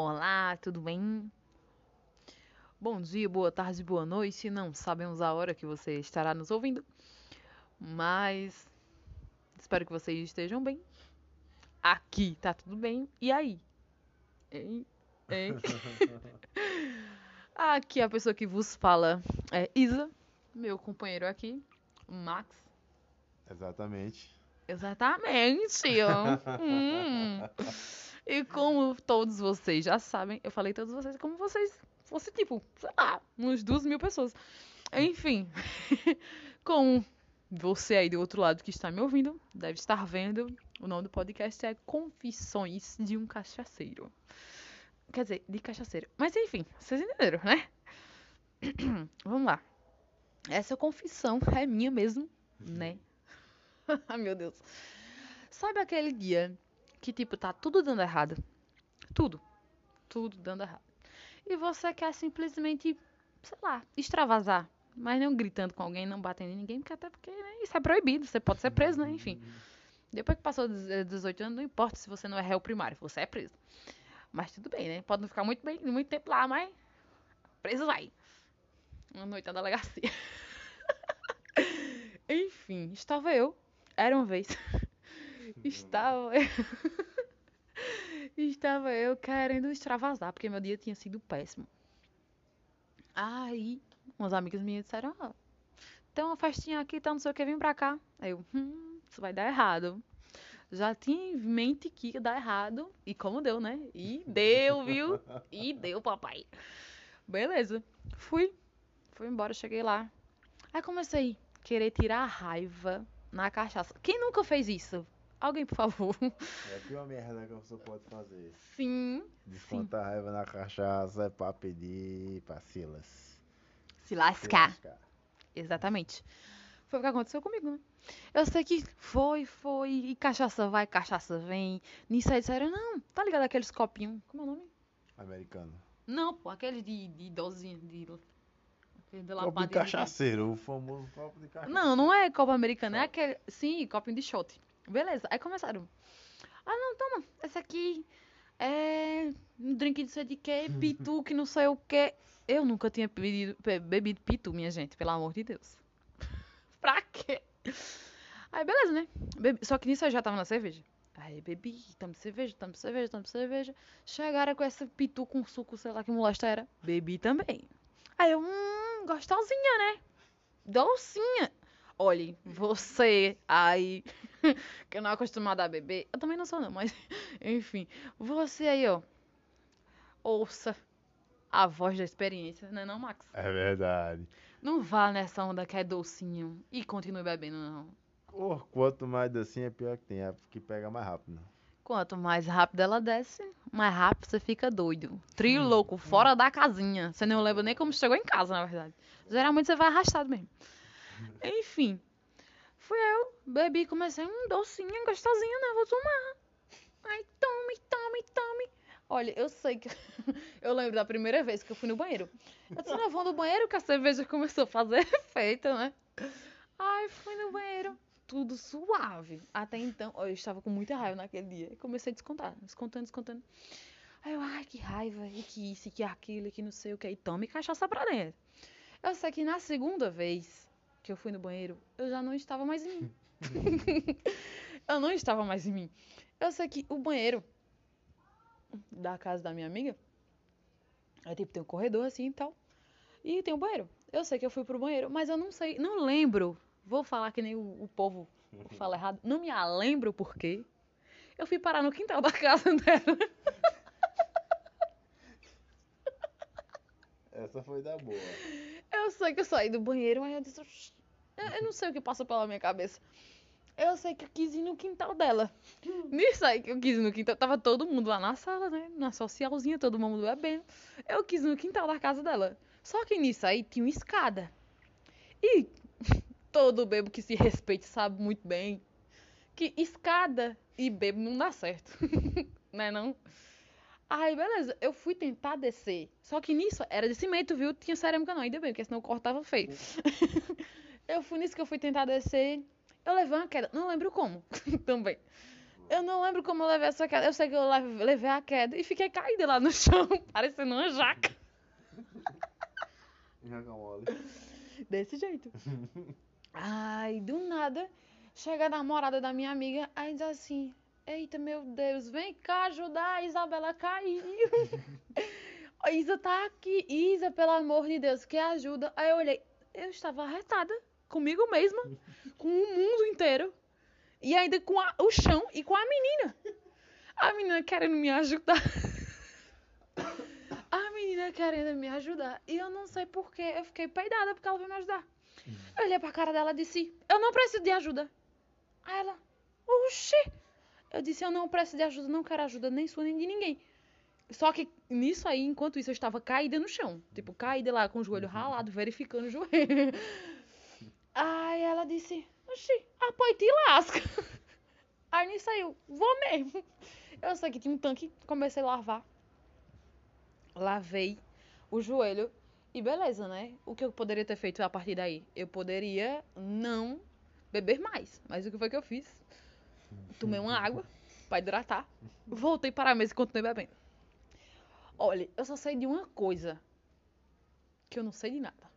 Olá, tudo bem? Bom dia, boa tarde, boa noite. Não sabemos a hora que você estará nos ouvindo, mas espero que vocês estejam bem. Aqui tá tudo bem. E aí? Hein? Hein? aqui a pessoa que vos fala é Isa, meu companheiro aqui, Max. Exatamente. Exatamente. hum. E como todos vocês já sabem, eu falei todos vocês como vocês fosse tipo, sei lá, uns duas mil pessoas. Enfim, com você aí do outro lado que está me ouvindo, deve estar vendo, o nome do podcast é Confissões de um Cachaceiro. Quer dizer, de cachaceiro. Mas enfim, vocês entenderam, né? Vamos lá. Essa confissão é minha mesmo, né? Ai, meu Deus. Sabe aquele dia que, tipo, tá tudo dando errado? Tudo. Tudo dando errado. E você quer simplesmente, sei lá, extravasar. Mas não gritando com alguém, não batendo em ninguém, porque até porque né, isso é proibido, você pode ser preso, né? Enfim. Depois que passou 18 anos, não importa se você não é réu primário, você é preso. Mas tudo bem, né? Pode não ficar muito bem, muito tempo lá, mas preso vai. Uma noite na delegacia. Enfim, estava eu. Era uma vez. Estava eu. estava eu querendo extravasar, porque meu dia tinha sido péssimo. Aí, umas amigas minhas disseram: oh, tem uma festinha aqui, tá não sei o que, vem pra cá. Aí eu, hum, isso vai dar errado. Já tinha em mente que ia dar errado. E como deu, né? E deu, viu? E deu, papai. Beleza. Fui. Fui embora, cheguei lá. Aí comecei a querer tirar a raiva na cachaça. Quem nunca fez isso? Alguém, por favor. É a pior merda que você pode fazer. Sim. Descontar sim. raiva na cachaça é pra pedir pra Silas. Se lascar. Se lascar. Exatamente. Foi o que aconteceu comigo, né? Eu sei que foi, foi, e cachaça vai, cachaça vem. Nisso aí disseram, não, tá ligado aqueles copinhos, como é o nome? Americano. Não, pô, aqueles de, de dozinha, de... copo de cachaceiro, o famoso copo de cachaceiro. Não, não é copo americano, é aquele, sim, copinho de shot. Beleza, aí começaram. Ah, não, toma, esse aqui é um drink de sei de quê, pitu, que não sei o quê. Eu nunca tinha bebido, bebido pitu, minha gente, pelo amor de Deus. pra quê? Aí, beleza, né? Bebi, só que nisso eu já tava na cerveja. Aí, bebi, tamo cerveja, tamo cerveja, tamo cerveja. Chegaram com essa pitu com suco, sei lá que molesta era. Bebi também. Aí eu, hum, gostosinha, né? Docinha. Olhe, você aí, que não é acostumada a beber, eu também não sou não, mas enfim, você aí, ó, ouça a voz da experiência, né não, Max? É verdade. Não vá nessa onda que é docinho e continue bebendo, não. Oh, quanto mais docinho é pior que tem, é que pega mais rápido. Quanto mais rápido ela desce, mais rápido você fica doido. Trio hum, louco, hum. fora da casinha. Você não lembra nem como chegou em casa, na verdade. Geralmente você vai arrastado mesmo. Enfim. Fui eu, bebi, comecei, um docinho, gostosinho, né? Vou tomar. Ai, tome, tome, tome. Olha, eu sei que. eu lembro da primeira vez que eu fui no banheiro. Eu não, vou no banheiro que a cerveja começou a fazer efeito, né? Ai, fui no banheiro. Tudo suave. Até então, eu estava com muita raiva naquele dia. Comecei a descontar, descontando, descontando. Aí eu, ai, que raiva, e que isso, e que aquilo, e que não sei o que. E tome cachaça pra dentro. Eu sei que na segunda vez que eu fui no banheiro, eu já não estava mais em mim. eu não estava mais em mim. Eu sei que o banheiro da casa da minha amiga. Aí, tipo, tem um corredor assim e tal. E tem um banheiro. Eu sei que eu fui pro banheiro, mas eu não sei, não lembro. Vou falar que nem o, o povo fala errado. Não me lembro por quê. Eu fui parar no quintal da casa dela. Essa foi da boa. Eu sei que eu saí do banheiro, mas eu disse. Eu não sei o que passou pela minha cabeça. Eu sei que eu quis ir no quintal dela. Nisso aí que eu quis ir no quintal, tava todo mundo lá na sala, né? Na socialzinha, todo mundo bebendo. Eu quis ir no quintal da casa dela. Só que nisso aí tinha uma escada. E todo bebo que se respeite sabe muito bem que escada e bebo não dá certo. né não? Aí, beleza, eu fui tentar descer. Só que nisso era de cimento, viu? Tinha cerâmica não, ainda bem, porque senão o corte tava feio. eu fui nisso que eu fui tentar descer. Eu levei uma queda, não lembro como também. Eu não lembro como eu levei essa queda. Eu sei que eu leve- levei a queda e fiquei caída lá no chão, parecendo uma jaca. Jaca mole. Desse jeito. Ai, do nada, chega a namorada da minha amiga, aí diz assim: Eita, meu Deus, vem cá ajudar, a Isabela caiu. A Isa tá aqui. Isa, pelo amor de Deus, que ajuda. Aí eu olhei, eu estava arretada comigo mesma, com o mundo inteiro. E ainda com a- o chão e com a menina. A menina querendo me ajudar. A menina querendo me ajudar. E eu não sei porquê. Eu fiquei peidada porque ela veio me ajudar. Eu olhei pra cara dela e disse: Eu não preciso de ajuda. Aí ela: Oxi. Eu disse: Eu não preciso de ajuda, não quero ajuda nem sua nem de ninguém. Só que nisso aí, enquanto isso, eu estava caída no chão. Tipo, caída lá com o joelho ralado, verificando o joelho. Aí ela disse: Oxi, apoio te lasca. Aí aí eu: Vou mesmo. Eu sei que tinha um tanque, comecei a lavar. Lavei o joelho e beleza, né? O que eu poderia ter feito a partir daí? Eu poderia não beber mais. Mas o que foi que eu fiz? Tomei uma água pra hidratar. Voltei para a mesa e continuei bebendo. Olha, eu só sei de uma coisa. Que eu não sei de nada.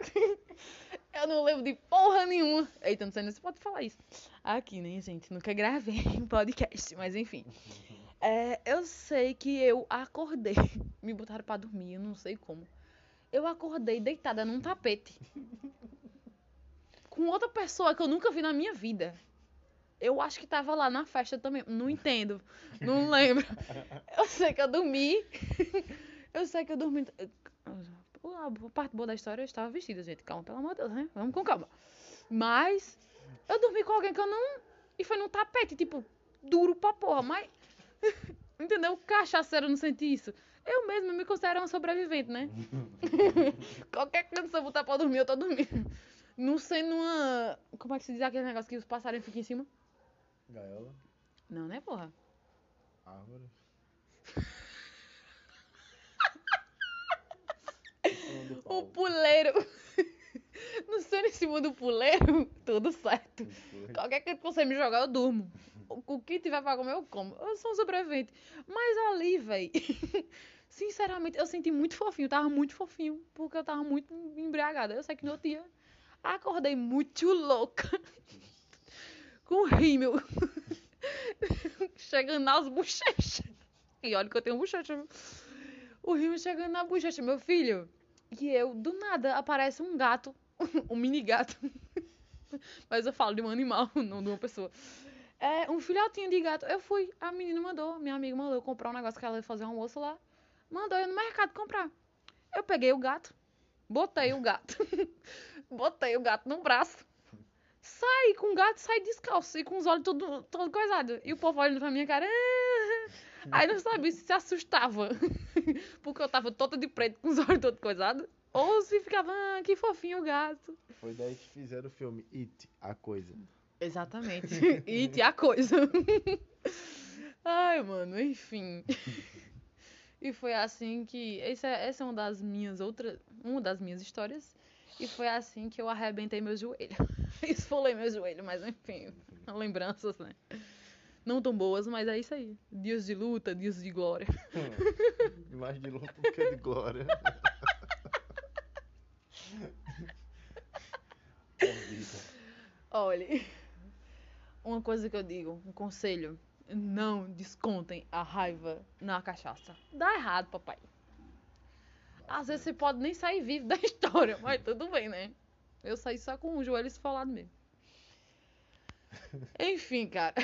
eu não lembro de porra nenhuma. Eita, não sei nem se pode falar isso. Aqui, né, gente? Nunca gravei um podcast, mas enfim. É, eu sei que eu acordei. Me botaram pra dormir, eu não sei como. Eu acordei deitada num tapete. Com outra pessoa que eu nunca vi na minha vida. Eu acho que tava lá na festa também. Não entendo. Não lembro. Eu sei que eu dormi. Eu sei que eu dormi. A parte boa da história eu estava vestida, gente. Calma, pelo amor de Deus, né? Vamos com calma. Mas eu dormi com alguém que eu não. E foi num tapete, tipo, duro pra porra. Mas. Entendeu? Cachaceiro não senti isso. Eu mesma me considero uma sobrevivente, né? Qualquer canto, eu botar pra dormir, eu tô dormindo. Não sei numa. Como é que se diz aquele negócio que os passarinhos ficam em cima? Gaiola. Não, né, porra? Árvore. O puleiro. Não sei em cima do puleiro, tudo certo. Qualquer coisa que você me jogar, eu durmo. O o que tiver pra comer, eu como. Eu sou um sobrevivente. Mas ali, véi. Sinceramente, eu senti muito fofinho. Tava muito fofinho. Porque eu tava muito embriagada. Eu sei que no outro dia acordei muito louca. Com rímel. Chegando nas bochechas. E olha que eu tenho bochecha. O rímel chegando na bochecha, meu filho. E eu, do nada, aparece um gato. Um mini gato. Mas eu falo de um animal, não de uma pessoa. É um filhotinho de gato. Eu fui, a menina mandou, minha amiga mandou comprar um negócio que ela ia fazer um almoço lá. Mandou eu no mercado comprar. Eu peguei o gato, botei o gato, botei o gato no braço. Saí com o gato, saí descalço e com os olhos todo, todo coisados. E o povo olhando pra minha cara. "Ah". Aí não sabia se se assustava. Porque eu tava toda de preto, com os olhos todos coisados. Ou se ficava, ah, que fofinho o gato. Foi daí que fizeram o filme It, a coisa. Exatamente. Tinha a coisa. Ai, mano, enfim. E foi assim que. Essa é, essa é uma das minhas outras. Uma das minhas histórias. E foi assim que eu arrebentei meu joelho. Esfolei meu joelho, mas enfim. Lembranças, né? Não tão boas, mas é isso aí. Dias de luta, dias de glória. Mais de louco que de glória. Olha, uma coisa que eu digo, um conselho. Não descontem a raiva na cachaça. Dá errado, papai. Às vezes você pode nem sair vivo da história, mas tudo bem, né? Eu saí só com o joelho esfolado mesmo. Enfim, cara.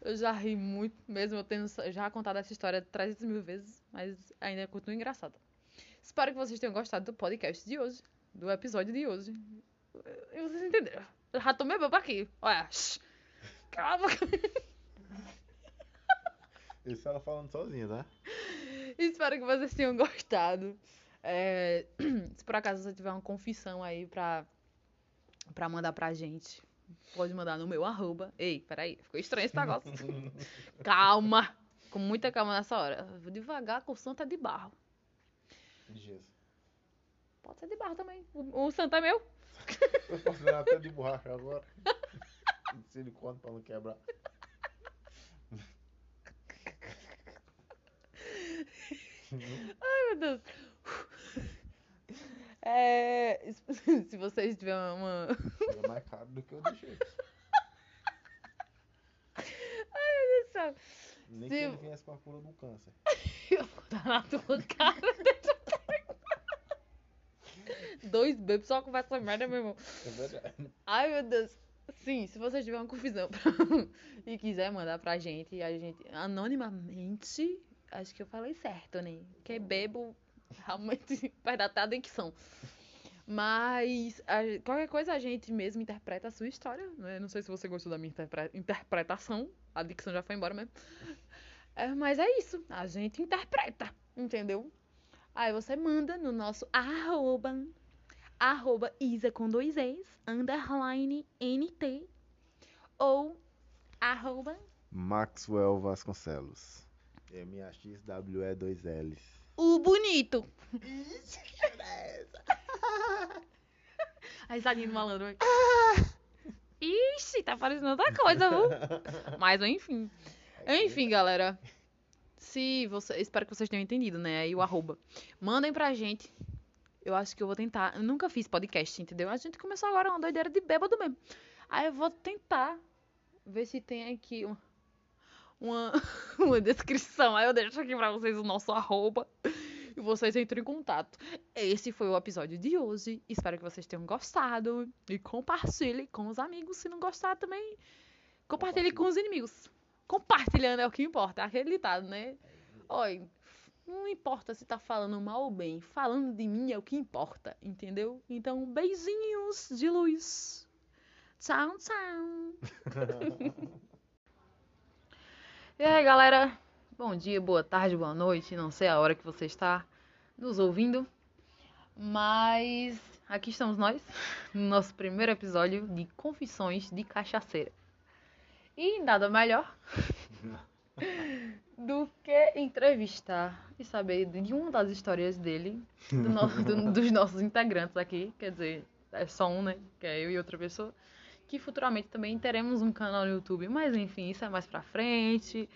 Eu já ri muito, mesmo eu tendo já contado essa história 300 mil vezes, mas ainda continua engraçada. Espero que vocês tenham gostado do podcast de hoje, do episódio de hoje. E vocês entenderam. Eu já tomei bebo aqui. Olha, shh. cala a boca. Isso ela falando sozinha, tá? Espero que vocês tenham gostado. É, se por acaso você tiver uma confissão aí pra, pra mandar pra gente, pode mandar no meu arroba. Ei, peraí, ficou estranho esse negócio. calma! Com muita calma nessa hora. Vou devagar, com o Santa tá de barro. Jesus. Pode ser de barro também. O, o é meu. Eu posso dar até de borracha agora. De silicone pra não quebrar. Ai, meu Deus. É, se vocês tiverem uma. É mais caro do que o do jeito. Ai, meu Deus do céu. Nem Se- que ele viesse pra cura do câncer. Eu vou dar na tua cara. Dois bebês só conversa merda, meu irmão. É verdade. Ai, meu Deus. Sim, se você tiver uma confusão e quiser mandar pra gente, a gente anonimamente, acho que eu falei certo, né? Porque bebo realmente vai dar até a dicção. Mas a- qualquer coisa a gente mesmo interpreta a sua história, né? Não sei se você gostou da minha interpre- interpretação, a dicção já foi embora mesmo. É, mas é isso, a gente interpreta, entendeu? Aí você manda no nosso arroba arroba Isa com dois Es, underline NT, ou arroba Maxwell Vasconcelos. M-A-X-W-E 2 L's. O bonito. Aí risadinha do malandro. vai. Ixi, tá parecendo outra coisa, viu? Mas enfim. Enfim, galera. Se você. Espero que vocês tenham entendido, né? Aí o arroba. Mandem pra gente. Eu acho que eu vou tentar. Eu nunca fiz podcast, entendeu? A gente começou agora uma doideira de bêbado mesmo. Aí eu vou tentar ver se tem aqui um- uma, uma descrição. Aí eu deixo aqui pra vocês o nosso arroba. E vocês entram em contato. Esse foi o episódio de hoje. Espero que vocês tenham gostado. E compartilhe com os amigos. Se não gostar também, compartilhe com os inimigos. Compartilhando é o que importa. Aquele ditado, né? Olha, não importa se tá falando mal ou bem. Falando de mim é o que importa, entendeu? Então, beijinhos de luz. Tchau, tchau. E aí, galera? Bom dia, boa tarde, boa noite. Não sei a hora que você está nos ouvindo. Mas aqui estamos nós, no nosso primeiro episódio de Confissões de Cachaceira. E nada melhor do que entrevistar e saber de uma das histórias dele, do nosso- do- dos nossos integrantes aqui. Quer dizer, é só um, né? Que é eu e outra pessoa. Que futuramente também teremos um canal no YouTube. Mas enfim, isso é mais pra frente.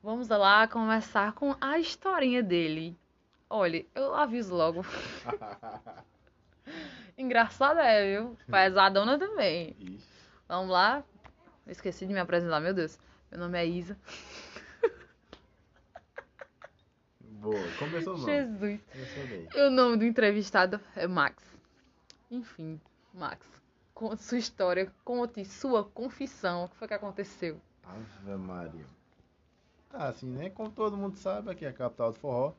Vamos lá começar com a historinha dele. Olha, eu aviso logo. Engraçado é, viu? Pesadona também. Ixi. Vamos lá. Eu esqueci de me apresentar, meu Deus. Meu nome é Isa. Boa, começou não. Jesus. Começou bem. E o nome do entrevistado é Max. Enfim, Max. Conte sua história, conte sua confissão. O que foi que aconteceu? Ave Maria. Ah, assim, né? Como todo mundo sabe, aqui é a capital do forró.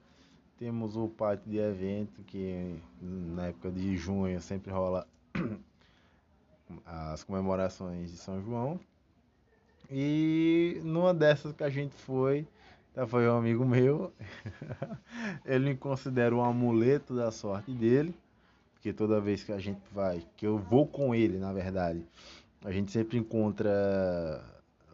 Temos o pátio de evento que na época de junho sempre rola as comemorações de São João. E numa dessas que a gente foi, já foi um amigo meu. Ele me considera um amuleto da sorte dele. Porque toda vez que a gente vai, que eu vou com ele, na verdade, a gente sempre encontra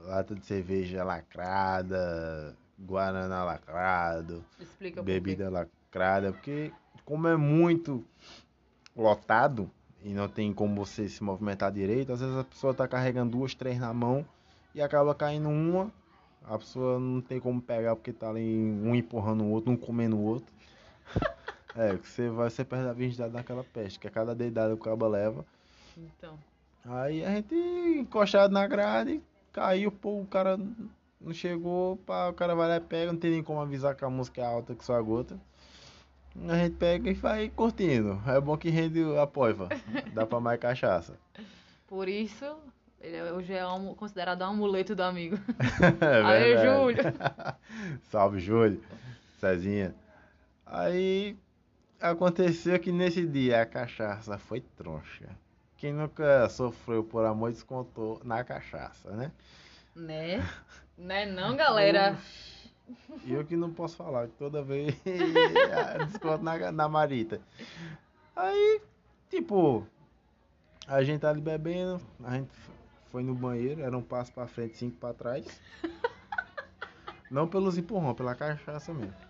lata de cerveja lacrada, guaraná lacrado, Explica bebida lacrada, porque como é muito lotado e não tem como você se movimentar direito, às vezes a pessoa tá carregando duas, três na mão e acaba caindo uma, a pessoa não tem como pegar porque tá ali um empurrando o outro, um comendo o outro. É, que você vai, você perde a virgindade naquela peste, que a cada dedada o cabo leva. Então. Aí a gente encostado na grade, caiu, pô, o cara não chegou, pá, o cara vai lá e pega, não tem nem como avisar que a música é alta que só a gota. A gente pega e vai curtindo. É bom que rende a poiva. Dá pra mais cachaça. Por isso, ele é- hoje é um- considerado um amuleto do amigo. É verdade. Júlio. Salve, Júlio. Cezinha. Aí aconteceu que nesse dia a cachaça foi troncha. Quem nunca sofreu por amor descontou na cachaça, né? Né? Né não, galera? E eu que não posso falar, que toda vez desconto na, na marita. Aí, tipo, a gente tá ali bebendo, a gente foi no banheiro, era um passo pra frente, cinco pra trás. Não pelos empurrão, pela cachaça mesmo.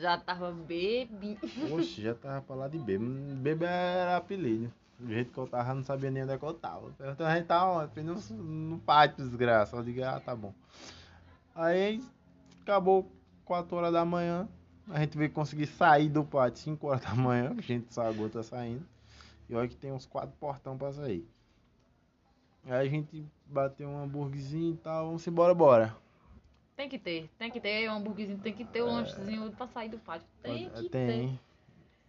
Já tava bebi. Oxe, já tava pra lá de bebo. Bebo era apelido. Do jeito que eu tava, não sabia nem onde é que eu tava. Então a gente tava ontem no, no pátio, desgraça. Eu digo, ah, tá bom. Aí acabou 4 horas da manhã. A gente veio conseguir sair do pátio 5 horas da manhã, a gente sagou tá saindo. E olha que tem uns quatro portão pra sair. Aí a gente bateu um hambúrguerzinho e tal, vamos embora, bora. Tem que ter, tem que ter um hambúrguerzinho, tem que ter um lanchezinho pra sair do pátio. Tem que ter. tem.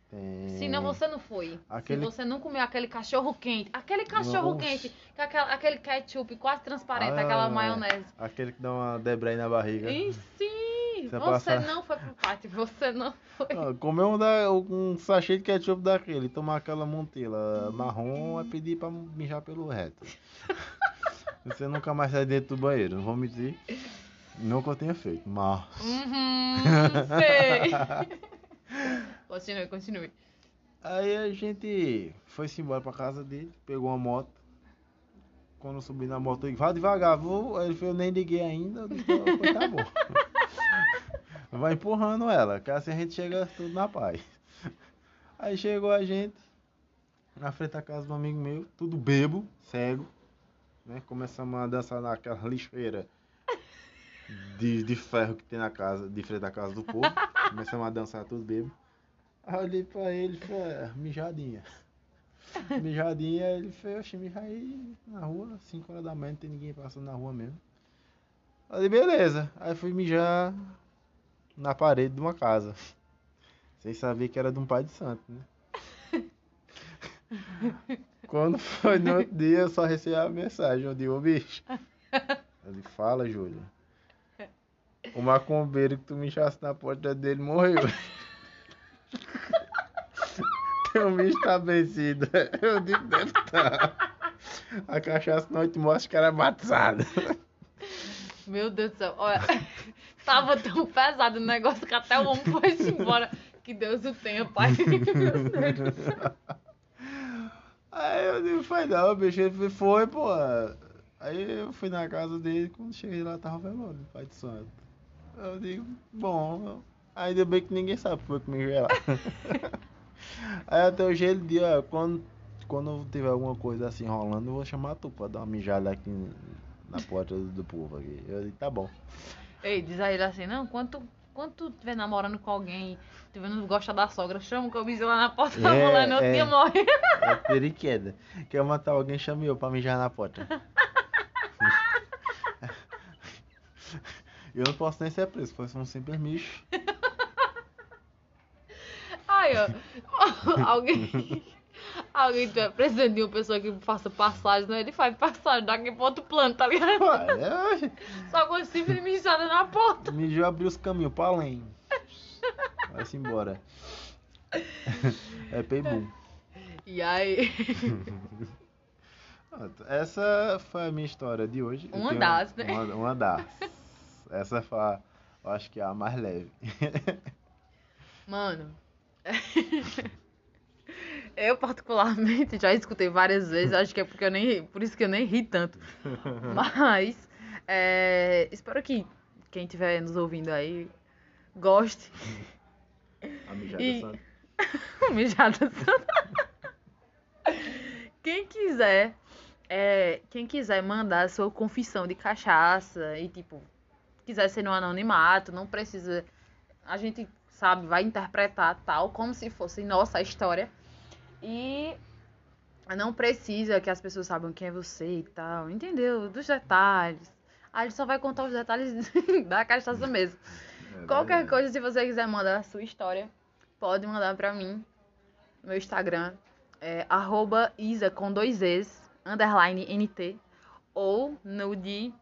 Tem. Senão você não foi. Aquele- Se você não comeu aquele cachorro quente, aquele cachorro Nossa. quente, com aquela- aquele ketchup quase transparente, Ah, aquela é. maionese. Aquele que dá uma debray na barriga. E sim, Você você não foi pro pátio, você não foi. Ah, Comer um, da, um sachê de ketchup daquele, tomar aquela montela marrom é pedir pra mijar pelo reto. Você nunca mais sai dentro do banheiro, não vou mentir. Não que eu tenha feito, mas. Uhum, sei. continue, continue. Aí a gente foi-se embora pra casa dele, pegou uma moto. Quando eu subi na moto, ele vá devagar, vou. Aí ele falou, eu nem liguei ainda, eu disse, "Pois tá bom. Vai empurrando ela, que assim a gente chega tudo na paz. Aí chegou a gente na frente da casa do amigo meu, tudo bebo, cego. Né? Começamos a dançar naquela lixeira de, de ferro que tem na casa, de frente da casa do povo. Começamos a dançar tudo bebo. Aí eu olhei pra ele e falei, "É, mijadinha. Mijadinha, ele fez, oxe, mija aí na rua, 5 horas da manhã, não tem ninguém passando na rua mesmo. Falei, beleza. Aí fui mijar na parede de uma casa. Sem saber que era de um pai de santo, né? Quando foi no outro dia, eu só recebi a mensagem, eu digo, ô bicho. Ele fala, Júlia. O macumbeiro que tu mijasse na porta dele morreu. Teu bicho tá vencido. Eu digo, deve estar. A cachaça não te mostra que era batizada. Meu Deus do céu, olha, tava tão pesado o negócio que até o homem foi embora. Que Deus o tenha, pai. Meu Deus do céu. Aí eu digo, foi não, bicho. Ele foi, foi, pô. Aí eu fui na casa dele, quando cheguei lá tava velório, pai de santo. Eu digo, bom, ainda bem que ninguém sabe que foi comigo lá. Aí até hoje ele diz, ó, quando, quando tiver alguma coisa assim rolando, eu vou chamar tu pra dar uma mijada aqui na porta do, do povo aqui. Eu digo, tá bom. Ei, diz a ele assim, não, quando tu, quando tu estiver namorando com alguém, tu não gosta da sogra, chama o camisinho lá na porta da É, mulher, outro é. dia morre. É periqueda. Quer matar alguém, chame eu pra mijar na porta. Eu não posso nem ser preso, foi um simples mijo. Aí, ó, alguém, alguém tiver precisando de uma pessoa que faça passagem, né? Ele faz passagem daqui pra outro plano, tá ligado? Olha, Só com simples mijada na porta. Mijou abriu os caminhos pra além. Vai-se embora. É peibum. E aí, Essa foi a minha história de hoje. Uma das, né? Uma, uma das. Essa foi, a, eu acho que é a mais leve. mano, eu particularmente já escutei várias vezes, acho que é porque eu nem ri- por isso que eu nem ri tanto. Mas é, espero que quem estiver nos ouvindo aí goste. A mijada E- santa. Mijada santa. Quem quiser, é, quem quiser mandar sua confissão de cachaça e tipo, quiser ser no anonimato, não precisa. A gente sabe, vai interpretar tal, como se fosse nossa história. E não precisa que as pessoas saibam quem é você e tal, entendeu? Dos detalhes. A gente só vai contar os detalhes da cachaça mesmo. É Qualquer coisa, se você quiser mandar a sua história, pode mandar pra mim. Meu Instagram é arroba isa com dois es, underline nt, ou no de...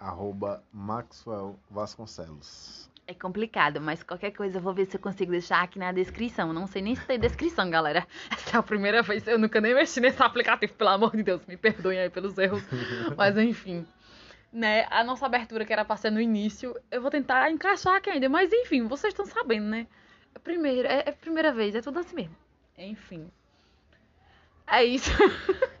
Arroba Maxwell Vasconcelos. É complicado, mas qualquer coisa eu vou ver se eu consigo deixar aqui na descrição. Não sei nem se tem descrição, galera. Essa é a primeira vez, eu nunca nem mexi nesse aplicativo, pelo amor de Deus, me perdoem aí pelos erros. Mas enfim, né, a nossa abertura que era pra ser no início, eu vou tentar encaixar aqui ainda, mas enfim, vocês estão sabendo, né? É primeira, é, é primeira vez, é tudo assim mesmo. Enfim. É isso.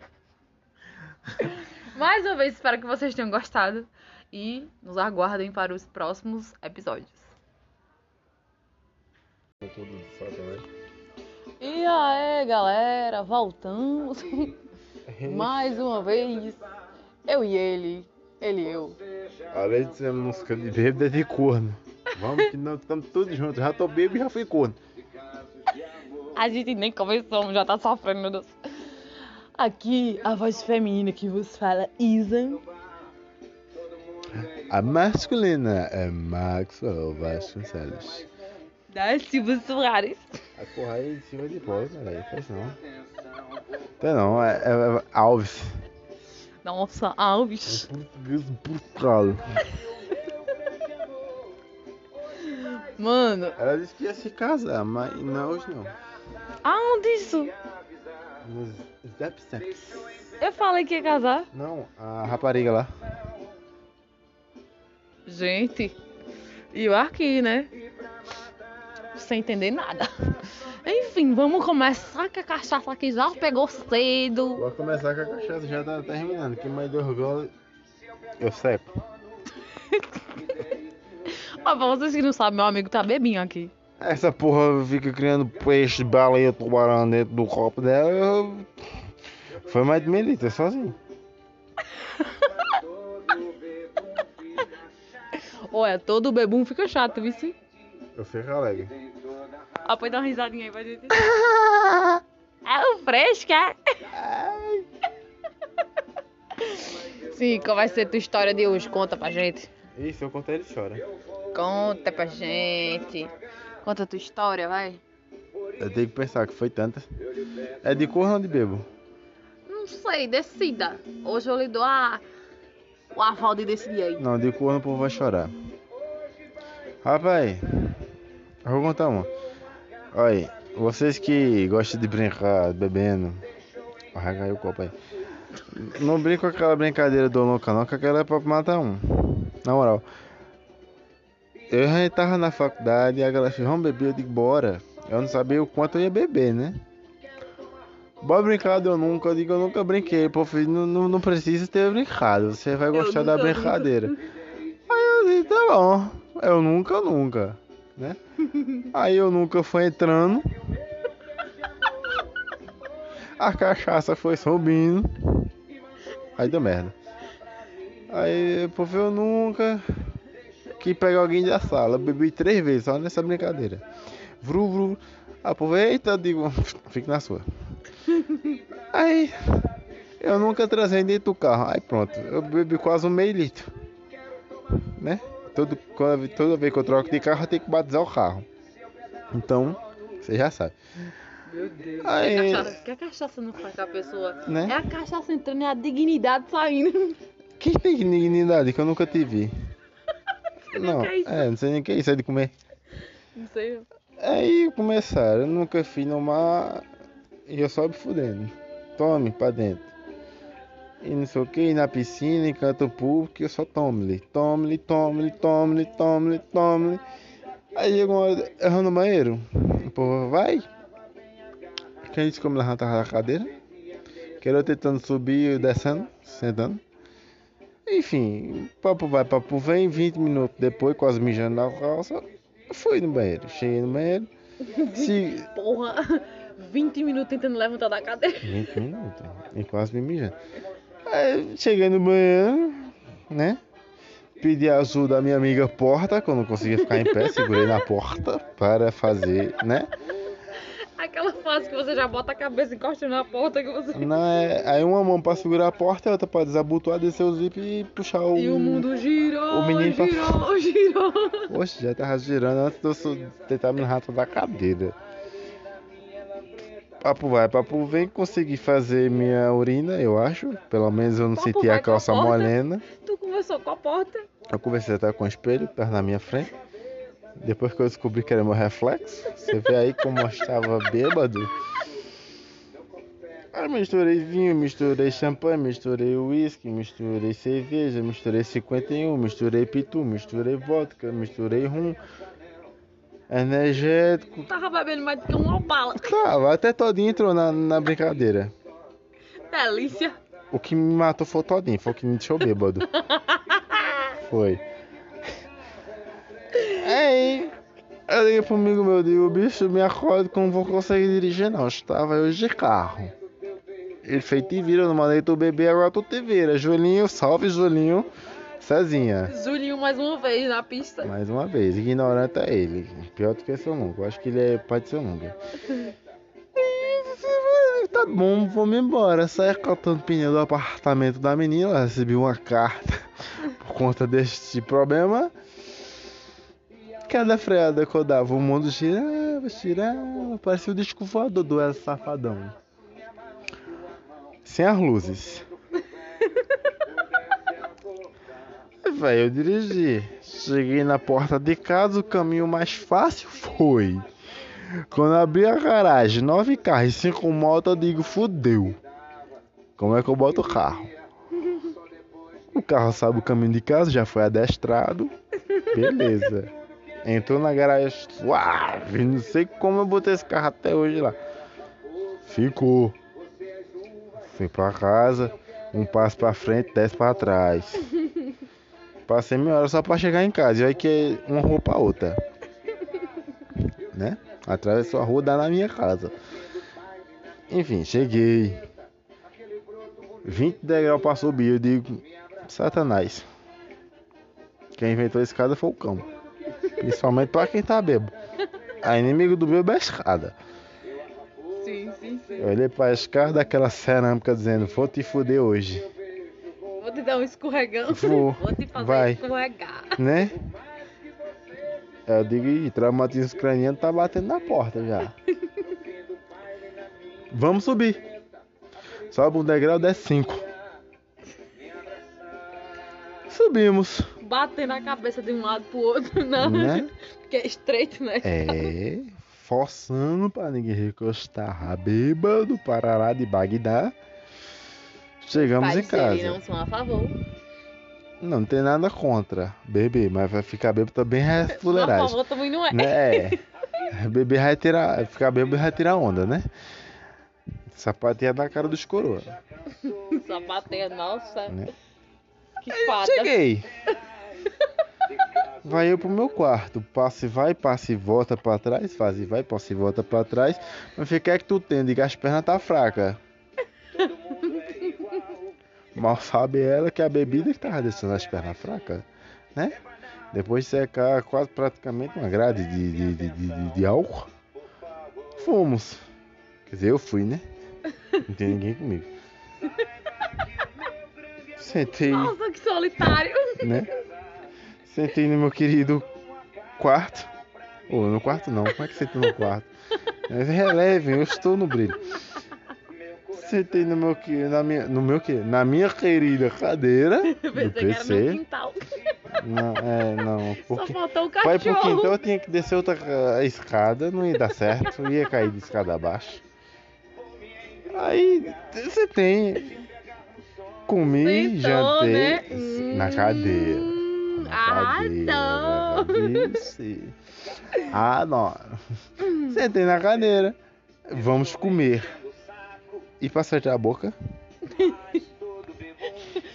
Mais uma vez, espero que vocês tenham gostado e nos aguardem para os próximos episódios. E aí, galera, voltamos mais uma vez. Eu e ele, ele e eu. Além de ser música de bêbado, é de corno. Vamos que nós estamos todos juntos. Já tô bêbado e já fui corno. A gente nem começou, já tá sofrendo, meu Deus. Aqui, a voz feminina que vos fala, Isa. A masculina é Maxwell Vasconcelos. Da Silva Soares. A correia em cima de caralho. Faz não. Tem não, é, é- é Alves. Nossa, Alves. Português brutal. Mano, Ela disse que ia se casar, mas não hoje não. aonde isso? Nos Zap Zaps. Eu falei que ia casar. Não, a rapariga lá. Gente, e eu aqui, né? Sem entender nada. Enfim, vamos começar que a cachaça aqui já pegou cedo. Vou começar com a cachaça, já tá terminando. Que mais dois gols eu seco. Ó, pra vocês que não sabem, meu amigo tá bebinho aqui. Essa porra fica criando peixe, baleia, tubarão dentro do copo dela. Eu... Foi mais de meio litro, sozinho. Olha, todo bebum fica chato, viu? Eu fico alegre. Ah, pode dar uma risadinha aí pra gente. É o fresca. Sim, qual vai ser a tua história de hoje? Conta pra gente. Isso, eu contei ele chora. Conta pra gente. Conta a tua história, vai. Eu tenho que pensar que foi tanta. É de corno ou de bebo? Não sei, decida. Hoje eu lhe dou a... o aval de decidir aí. Não, de corno o povo vai chorar. Rapaz, eu vou contar uma. Olha vocês que gostam de brincar bebendo. Vai o copo aí. Não brinca com aquela brincadeira do louca não, que aquela é pra matar um. Na moral. Eu já tava na faculdade e a galera falou, vamos beber, eu digo, bora. Eu não sabia o quanto eu ia beber, né? Bora brincar, eu nunca, digo, eu nunca brinquei. Pô, filho, não, não, não precisa ter brincado, você vai gostar da brincadeira. Aí eu disse, tá bom. Eu nunca, nunca, né? Aí eu nunca fui entrando. A cachaça foi subindo. Aí deu merda. Aí, pô, eu nunca que pegar alguém da sala. Bebi três vezes só nessa brincadeira. Vru, vru. Ah, pô, eita, eu digo, fique na sua. Aí, eu nunca trazei dentro do carro. Aí pronto, eu bebi quase um meio litro. Né? Todo, quando- toda vez que eu troco de carro, eu tenho que batizar o carro. Então, você já sabe. Meu Deus. Aí- Que, a cachaça, que a cachaça não faz com a pessoa. Né? É a cachaça entrando e a dignidade saindo. Quem tem dignidade que eu nunca tive? Não, que é é, não sei nem o que é isso, é de comer. Não sei. Aí começaram, eu nunca fui no mar e eu só me fudendo. Tome pra dentro. E não sei o que, na piscina, em canto público, eu só tome-lhe, tome-lhe, tome-lhe, tome-lhe, tome-lhe, tome-lhe. Aí chegou uma hora, vou no banheiro. O povo, vai. Quem disse como levantava da cadeira? Que era eu tentando subir, descendo, sentando. Enfim, papo vai, papo vem, 20 minutos depois, quase mijando na calça, fui no banheiro. Cheguei no banheiro. Se... Porra, 20 minutos tentando levantar da cadeira. 20 minutos, e quase me mijando. Aí cheguei no banheiro, né? Pedi ajuda à minha amiga Porta, eu não conseguia ficar em pé, segurei na porta para fazer, né? Aquela fase que você já bota a cabeça encostando na porta que você. Não, é... Aí uma mão para segurar a porta, a outra para desabotoar, descer o zip e puxar o. E o mundo girou, o menino pra girou, girou. Poxa, já tava girando antes de eu tentar me rato da cadeira. Papo vai, papo vem, consegui fazer minha urina, eu acho. Pelo menos eu não Papo senti a a calça porta. molhena. Tu conversou com a porta. Eu conversei até com o espelho, tava na minha frente. Depois que eu descobri que era meu reflexo, você vê aí como eu estava bêbado. Aí misturei vinho, misturei champanhe, misturei uísque, misturei cerveja, misturei 51, misturei pitu, misturei vodka, misturei rum, energético. Tava bebendo mais do que uma bala. Tava, até todinho entrou na, na brincadeira. Delícia. O que me matou foi o todinho, foi o que me deixou bêbado. Foi. Aí, eu liguei pro amigo meu, digo, bicho, me acorda que eu não vou conseguir dirigir não, estava eu de carro. Ele fez te vira, eu não mandei tu beber, agora tu te vira. Julinho, salve Julinho. Cezinha. Julinho mais uma vez na pista. Mais uma vez, ignorante é ele. Pior do que seu nunca. Eu acho que ele é pai de seu nunca. Tá bom, vamos embora. Saí catando pneu do apartamento da menina. Ela recebeu uma carta por conta deste problema. Cada freada que eu dava, o mundo girava, girava. Parecia o disco voador do El Safadão. Sem as luzes. Velho, eu dirigi. Cheguei na porta de casa, o caminho mais fácil foi. Quando abri a garagem, nove carros e cinco motos, eu digo, fudeu. Como é que eu boto o carro? O carro sabe o caminho de casa, já foi adestrado. Beleza. Entrou na garagem, suave. Não sei como eu botei esse carro até hoje lá. Ficou. Fui pra casa, um passo pra frente, dez pra trás. Passei meia hora só pra chegar em casa. E aí que uma rua pra outra. Né? Atravessou a rua dá na minha casa. Enfim, cheguei. 20 degraus pra subir. Eu digo, Satanás. Quem inventou a escada foi o cão. Principalmente pra quem tá bebo. A inimigo do bebo é a escada. Sim, sim, sim. Eu olhei pra escada daquela cerâmica dizendo, vou te fuder hoje. Vou te dar um escorregão. Vou. Vou te fazer Vai. escorregar. né? Eu digo, traumatismo craniano tá batendo na porta já. Vamos subir. Sobe um degrau, desce cinco. Subimos. Bater na cabeça de um lado pro outro, não. Né? Porque é estreito, né? É, forçando pra ninguém recostar. Bêbado, Parará de Bagdá. Chegamos em Pais casa. não são a favor. Não, não tem nada contra beber, mas vai ficar bêbado também é A fuleiragem. favor também não é. né? É. Beber vai tirar. Ficar bêbado vai tirar onda, né? Sapatear na cara dos coroa. Sapateia, nossa. Né? Que fada. Cheguei. Vai eu pro meu quarto. Passe vai, passe e volta pra trás. Faz e vai, passe e volta pra trás. Mas fica é que tu tem? Diga as pernas tá fraca. Mal sabe ela que a bebida que tava deixando as pernas fracas, né? Depois de secar quase praticamente uma grade de, de, de, de, de- álcool, fomos. Quer dizer, eu fui, né? Não tem ninguém comigo. Sentei, Nossa, que solitário. né? Sentei no meu querido quarto. Ou no quarto não, como é que senta no quarto? Mas relevem, eu estou no brilho. Sentei no meu que na minha no meu que na minha querida cadeira do que era meu PC. quintal. Não, é, não, Só porque faltou o vai pro cachorro. quintal eu tinha que descer outra ah, escada, não ia dar certo, ia cair de escada abaixo. Aí você tem comi, Sentou, jantei né? na cadeira. Hum, Na cadeira, disse. Ah, não. Sentei na cadeira. Vamos comer. E pra acertar a boca?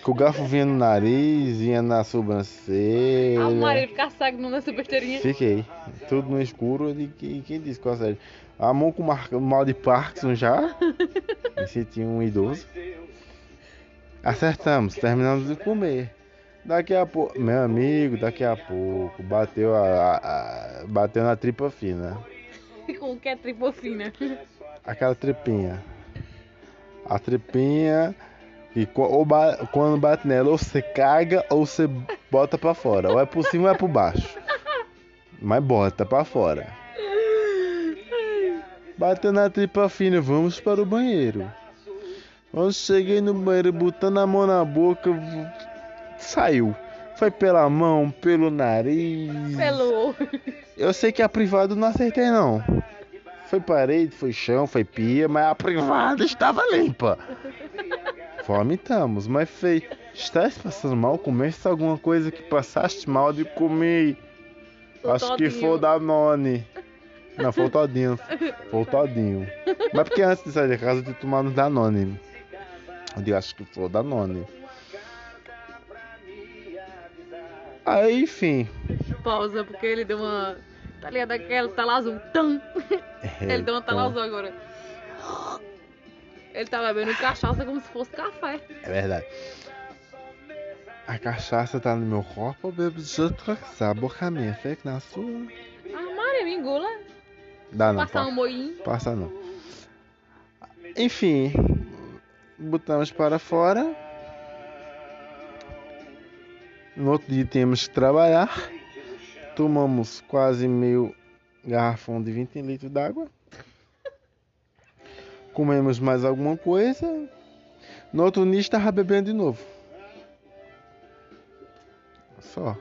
Com o garfo vinha no nariz, vinha na sobrancelha. Ah, o marido ficar cego nessa besteirinha. Fiquei. Tudo no escuro. E quem, quem disse que eu acertei? A mão com mar- mal de Parkinson já. Me senti um idoso. Acertamos, terminamos de comer. Daqui a pouco, meu amigo, daqui a pouco, bateu a, a- a- bateu na tripa fina. Com o que é tripofina. Aquela tripinha. A tripinha co- ou quando bate nela, ou você caga ou você bota pra fora. Ou é por cima ou é por baixo. Mas bota pra fora. Bateu na tripa fina, vamos para o banheiro. Quando cheguei no banheiro, botando a mão na boca, saiu. Foi pela mão, pelo nariz. Pelo. Eu sei que a privada não acertei não. Foi parede, foi chão, foi pia, mas a privada estava limpa. Vomitamos, mas feio. Estás passando mal? Comeste alguma coisa que passaste mal de comer? Acho que todinho. foi o Danone. Não, foi o Todinho. Foi o Todinho. Mas porque antes de sair de casa eu tinha tomado Danone. Eu acho que foi o Danone. Aí, enfim. Pausa, porque ele deu uma. Tá ligado? Aquela tela azul. Tam. Ele deu uma tela Então, azul agora. Ele tá bebendo cachaça como se fosse café. É verdade. A cachaça tá no meu corpo, eu bebo de outra boca minha, fica na sua. Ah, Maria, me engula. Dá não, Passar pa- um moinho. passa não. Enfim, botamos para fora. No outro dia temos que trabalhar. Tomamos quase meio garrafão de 20 litros d'água. Comemos mais alguma coisa. No outro dia estava bebendo de novo. Só.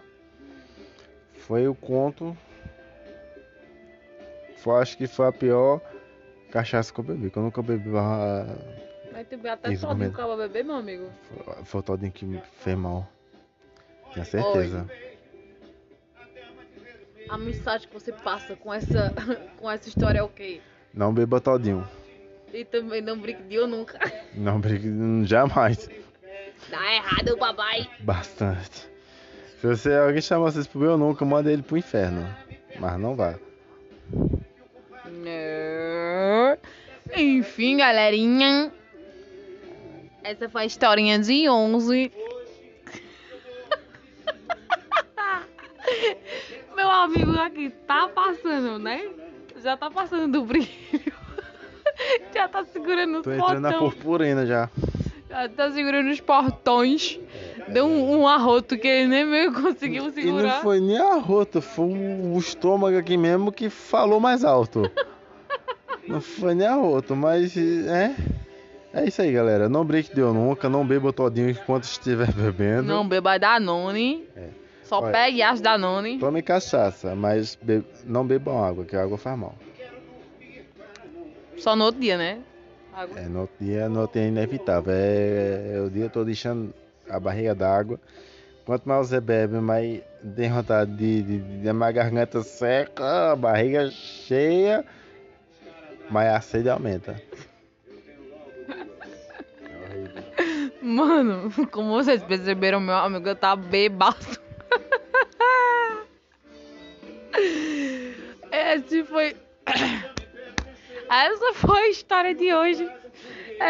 Foi o conto. Foi, acho que foi a pior cachaça que eu bebi. Que eu nunca bebi uma... Mas tu até Isso, sozinho comendo. acaba beber, meu amigo. Foi- Foi todinho que me fez mal. Tinha certeza. A mensagem que você passa com essa, com essa história é o quê? Não beba todinho. E também não brinque de eu nunca. Não brigue jamais. Dá errado, papai. Bastante. Se você, alguém chamar vocês pro eu nunca, manda ele pro inferno. Mas não vá. Enfim, galerinha. Essa foi a historinha de 11. Amigo aqui tá passando, né? Já tá passando do brilho. Já tá segurando os Tô entrando na purpurina já. Já tá segurando os portões. Deu um, um arroto que ele nem meio conseguiu E não segurar. foi nem a rota, foi o estômago aqui mesmo que falou mais alto. Não foi nem a rota, mas é. É isso aí, galera. Não break deu nunca, não beba todinho enquanto estiver bebendo. Não beba Danone. É. Só Olha. pegue as Danone. Tome cachaça, mas be- não bebam água, que a água faz mal. Só no outro dia, né? Água. É, no outro dia, no outro dia é inevitável. É, é o dia todo deixando a barriga d'água. Quanto mais você bebe, mais tem vontade de, de, de garganta seca, a barriga cheia, mais a sede aumenta. Mano, como vocês perceberam, meu amigo tá bebaço. Esse foi. Essa foi a história de hoje.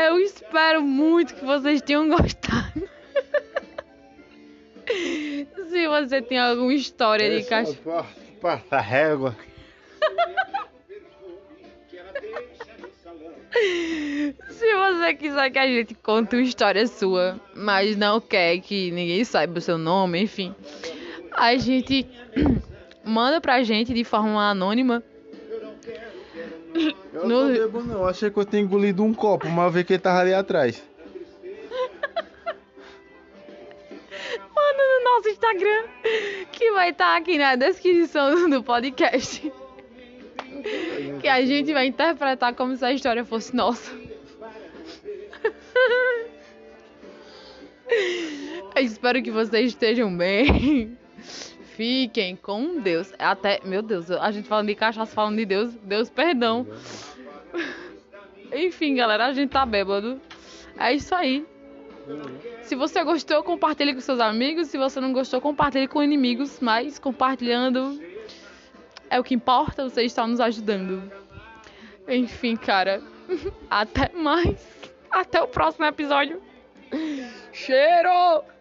Eu espero muito que vocês tenham gostado. Se você tem alguma história de cachorro. Passa régua. Se você quiser que a gente conte uma história sua, mas não quer que ninguém saiba o seu nome, enfim, a gente manda pra gente de forma anônima. Eu No- não bebo não, achei que eu tinha engolido um copo, mas eu vi que ele tava ali atrás. Manda no nosso Instagram, que vai estar aqui na descrição do podcast. Que a gente vai interpretar como se a história fosse nossa. Eu espero que vocês estejam bem. Fiquem com Deus. Até, meu Deus, a gente falando de cachaça, falando de Deus. Deus, perdão. Enfim, galera, a gente tá bêbado. É isso aí. Se você gostou, compartilhe com seus amigos. Se você não gostou, compartilhe com inimigos. Mas compartilhando é o que importa. Você está nos ajudando. Enfim, cara. Até mais. Até o próximo episódio. Cheiro!